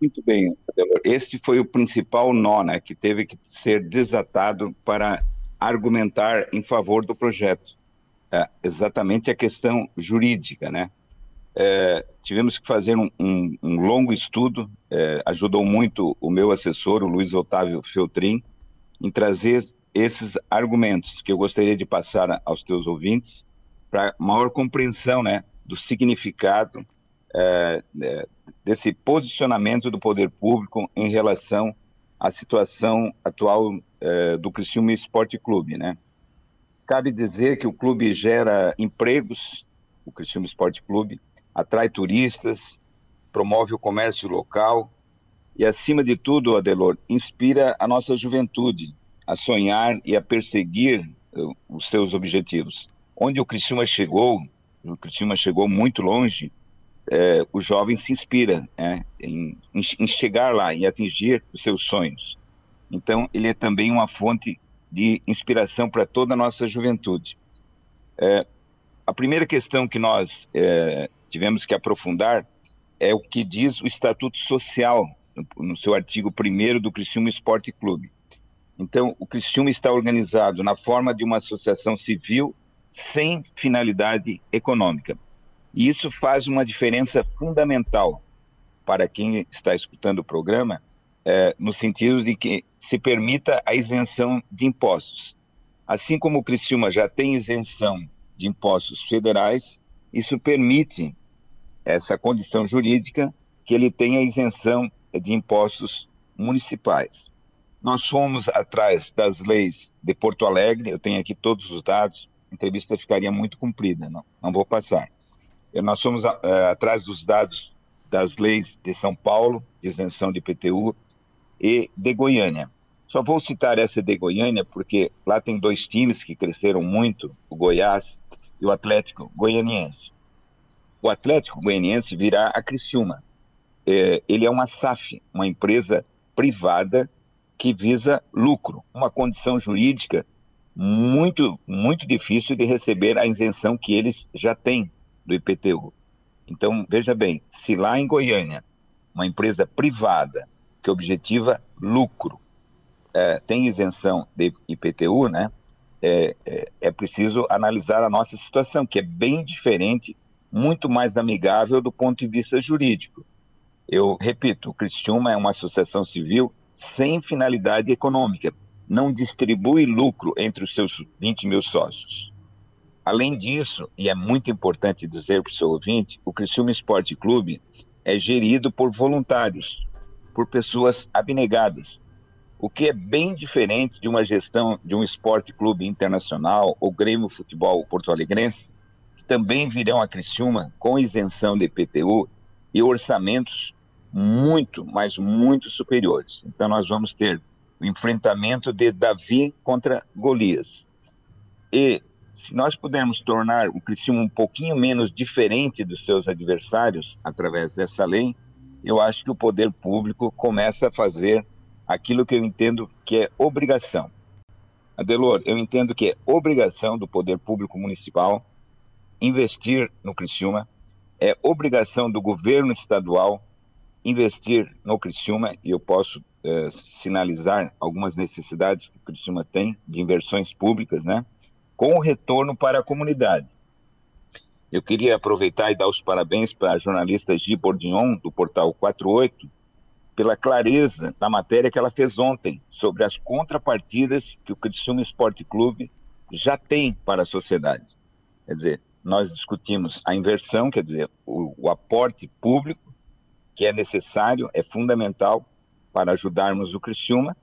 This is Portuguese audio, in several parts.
Muito bem, Adelor. Esse foi o principal nó né, que teve que ser desatado para argumentar em favor do projeto. É, exatamente a questão jurídica, né? É, tivemos que fazer um, um, um longo estudo, é, ajudou muito o meu assessor, o Luiz Otávio Feltrin, em trazer esses argumentos que eu gostaria de passar aos teus ouvintes para maior compreensão né, do significado é, é, desse posicionamento do poder público em relação à situação atual é, do Criciúma Esporte Clube, né? Cabe dizer que o clube gera empregos, o Criciúma Esporte Clube, atrai turistas, promove o comércio local e, acima de tudo, Adelor, inspira a nossa juventude a sonhar e a perseguir uh, os seus objetivos. Onde o Criciúma chegou, o Criciúma chegou muito longe, é, o jovem se inspira é, em, em, chegar lá e atingir os seus sonhos. Então, ele é também uma fonte de inspiração para toda a nossa juventude. É, a primeira questão que nós é, tivemos que aprofundar é o que diz o Estatuto Social, no, seu artigo 1 do Criciúma Esporte Clube. Então, o Criciúma está organizado na forma de uma associação civil sem finalidade econômica. E isso faz uma diferença fundamental para quem está escutando o programa, é, no sentido de que se permita a isenção de impostos. Assim como o Criciúma já tem isenção de impostos federais, isso permite essa condição jurídica que ele tenha isenção de impostos municipais. Nós fomos atrás das leis de Porto Alegre, eu tenho aqui todos os dados, a entrevista ficaria muito comprida, não, não vou passar. Nós fomos uh, atrás dos dados das leis de São Paulo, de isenção de IPTU, e de Goiânia. Só vou citar essa de Goiânia porque lá tem dois times que cresceram muito, o Goiás e o Atlético Goianiense. O Atlético Goianiense virá a Criciúma. É, ele é uma SAF, uma empresa privada que visa lucro, uma condição jurídica muito, muito difícil de receber a isenção que eles já têm do IPTU. Então, veja bem, se lá em Goiânia, uma empresa privada que objetiva lucro é, tem isenção de IPTU, né, é, é, é preciso analisar a nossa situação, que é bem diferente, muito mais amigável do ponto de vista jurídico. Eu repito, o Cristiúma é uma associação civil sem finalidade econômica, não distribui lucro entre os seus 20 mil sócios. Além disso, e é muito importante dizer para o seu ouvinte, o Criciúma Esporte Clube é gerido por voluntários, por pessoas abnegadas, o que é bem diferente de uma gestão de um esporte clube internacional ou Grêmio Futebol Porto Alegrense, que também virão a Criciúma com isenção de IPTU e orçamentos muito, mas muito superiores. Então nós vamos ter o enfrentamento de Davi contra Golias. E se nós pudermos tornar o Criciúma um pouquinho menos diferente dos seus adversários através dessa lei, eu acho que o poder público começa a fazer aquilo que eu entendo que é obrigação. Adelor, eu entendo que é obrigação do poder público municipal investir no Criciúma, é obrigação do governo estadual investir no Criciúma e eu posso é, sinalizar algumas necessidades que o Criciúma tem de inversões públicas, né? Com o retorno para a comunidade. Eu queria aproveitar e dar os parabéns para a jornalista Gi Bordignon, do portal 48, pela clareza da matéria que ela fez ontem sobre as contrapartidas que o Criciúma Esporte Clube já tem para a sociedade. Quer dizer, nós discutimos a inversão, quer dizer, o, o aporte público que é necessário, é fundamental para ajudarmos o Criciúma,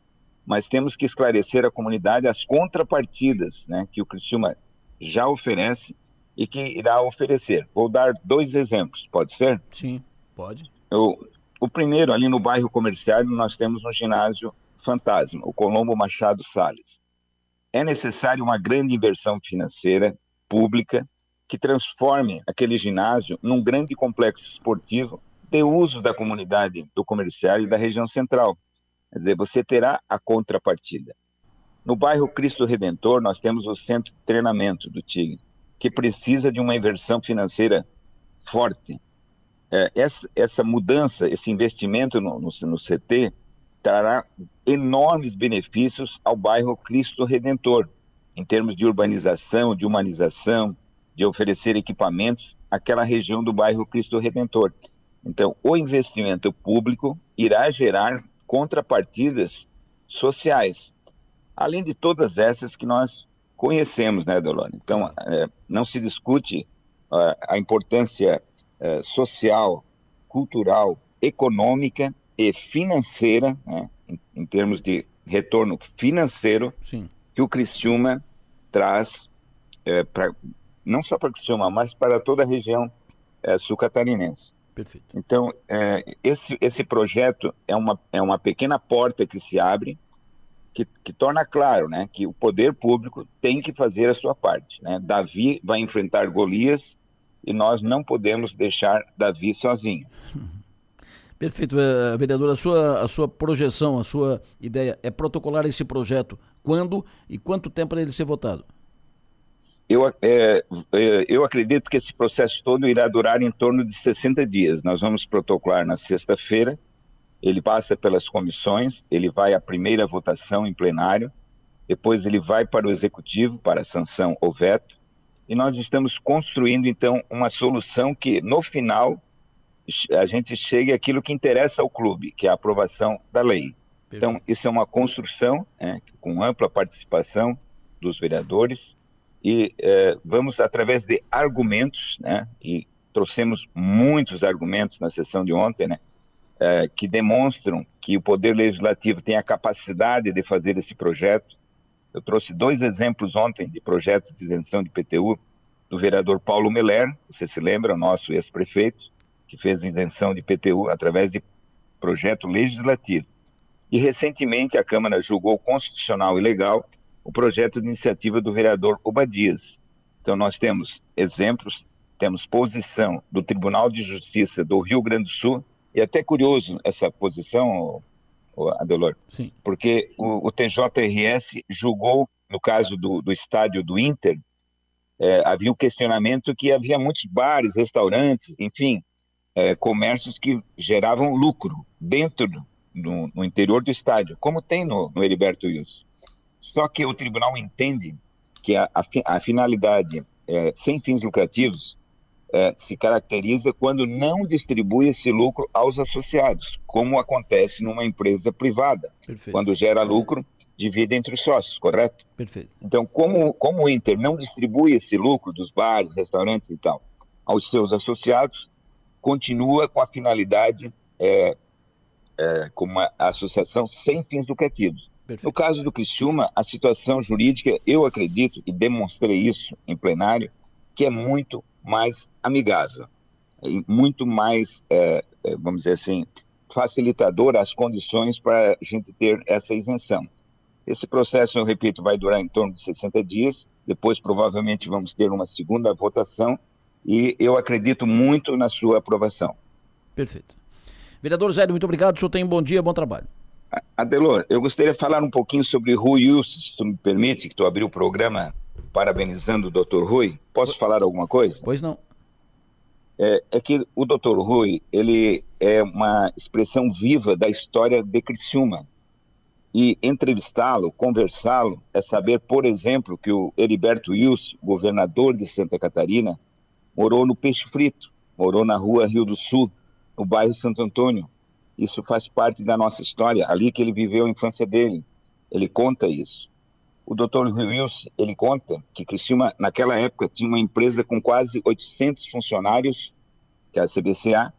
mas temos que esclarecer à comunidade as contrapartidas né, que o Criciúma já oferece e que irá oferecer. Vou dar dois exemplos, pode ser? Sim, pode. O, o primeiro, ali no bairro comercial, nós temos um ginásio fantasma, o Colombo Machado Salles. É necessário uma grande inversão financeira, pública, que transforme aquele ginásio num grande complexo esportivo ter uso da comunidade do comercial e da região central. Quer dizer, você terá a contrapartida. No bairro Cristo Redentor, nós temos o centro de treinamento do Tigre, que precisa de uma inversão financeira forte. é, essa, essa, mudança, esse investimento no, no, no, CT trará enormes benefícios ao bairro Cristo Redentor, em termos de urbanização, de humanização, de oferecer equipamentos àquela região do bairro Cristo Redentor. Então, o investimento público irá gerar contrapartidas sociais, além de todas essas que nós conhecemos, né, Delone? Então, é, não se discute uh, a importância uh, social, cultural, econômica e financeira, né, em, em, termos de retorno financeiro, Sim. que o Criciúma traz, é, não só para Criciúma, mas para toda a região é, sul-catarinense. Perfeito. Então, é, esse, esse projeto é uma, é uma pequena porta que se abre, que, que, torna claro né, que o poder público tem que fazer a sua parte. Né? Davi vai enfrentar Golias e nós não podemos deixar Davi sozinho. Perfeito, uh, vereador. A sua, a sua projeção, a sua ideia é protocolar esse projeto quando e quanto tempo para ele ser votado? Eu, é, é, eu acredito que esse processo todo irá durar em torno de 60 dias. Nós vamos protocolar na sexta-feira, ele passa pelas comissões, ele vai à primeira votação em plenário, depois ele vai para o executivo, para sanção ou veto, e nós estamos construindo então uma solução que no final a gente chegue àquilo que interessa ao clube, que é a aprovação da lei. Então, isso é uma construção né, com ampla participação dos vereadores e é, vamos, através de argumentos, né, e trouxemos muitos argumentos na sessão de ontem, né, é, que demonstram que o Poder Legislativo tem a capacidade de fazer esse projeto. Eu trouxe dois exemplos ontem de projetos de isenção de PTU do vereador Paulo Meller, você se lembra, nosso ex-prefeito, que fez isenção de PTU através de projeto legislativo. E recentemente a Câmara julgou constitucional e legal o projeto de iniciativa do vereador Obadias. Então nós temos exemplos, temos posição do Tribunal de Justiça do Rio Grande do Sul, e é até curioso essa posição, Adelor, Sim. porque o, o, TJRS julgou, no caso do, do estádio do Inter, é, havia um questionamento que havia muitos bares, restaurantes, enfim, é, comércios que geravam lucro dentro no, no, interior do estádio, como tem no, no Heriberto Wilson. Só que o tribunal entende que a, a, a finalidade é, sem fins lucrativos é, se caracteriza quando não distribui esse lucro aos associados, como acontece numa empresa privada. Perfeito. Quando gera lucro, divide entre os sócios, correto? Perfeito. Então, como, como o Inter não distribui esse lucro dos bares, restaurantes e tal aos seus associados, continua com a finalidade é, é, como uma associação sem fins lucrativos. Perfeito. No caso do Criciúma, a situação jurídica, eu acredito, e demonstrei isso em plenário, que é muito mais amigável, muito mais, é, é, vamos dizer assim, facilitadora as condições para a gente ter essa isenção. Esse processo, eu repito, vai durar em torno de 60 dias, depois provavelmente vamos ter uma segunda votação e eu acredito muito na sua aprovação. Perfeito. Vereador Zé, muito obrigado. O senhor tem um bom dia, bom trabalho. Adelor, eu gostaria de falar um pouquinho sobre Rui Wilson, se tu me permite, que tu abriu o programa parabenizando o Dr. Rui. Posso falar alguma coisa? Pois não. É, é, que o Dr. Rui, ele é uma expressão viva da história de Criciúma. E entrevistá-lo, conversá-lo, é saber, por exemplo, que o Heriberto Wilson, governador de Santa Catarina, morou no Peixe Frito, morou na rua Rio do Sul, no bairro Santo Antônio. Isso faz parte da nossa história, ali que ele viveu a infância dele. Ele conta isso. O Dr. Wilson, ele conta que Criciúma, naquela época, tinha uma empresa com quase 800 funcionários, que é a CBCA,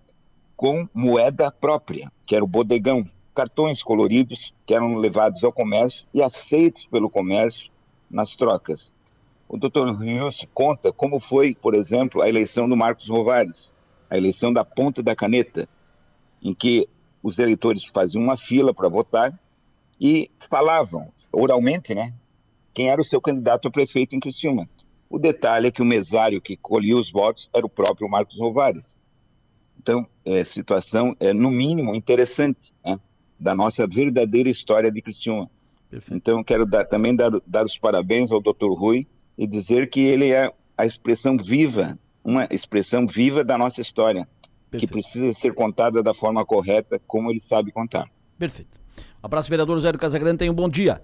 com moeda própria, que era o bodegão, cartões coloridos que eram levados ao comércio e aceitos pelo comércio nas trocas. O Dr. Wilson conta como foi, por exemplo, a eleição do Marcos Rovares, a eleição da ponta da caneta, em que os eleitores faziam uma fila para votar e falavam oralmente, né, quem era o seu candidato a prefeito em Criciúma. O detalhe é que o mesário que colhia os votos era o próprio Marcos Rovares. Então, é situação, é, no mínimo, interessante, né, da nossa verdadeira história de Criciúma. Perfeito. Então, quero dar, também dar, dar os parabéns ao Dr. Rui e dizer que ele é a expressão viva, uma expressão viva da nossa história Perfeito. que precisa ser contada da forma correta, como ele sabe contar. Perfeito. Um abraço, vereador Zé do Casagrande. Tenha um bom dia.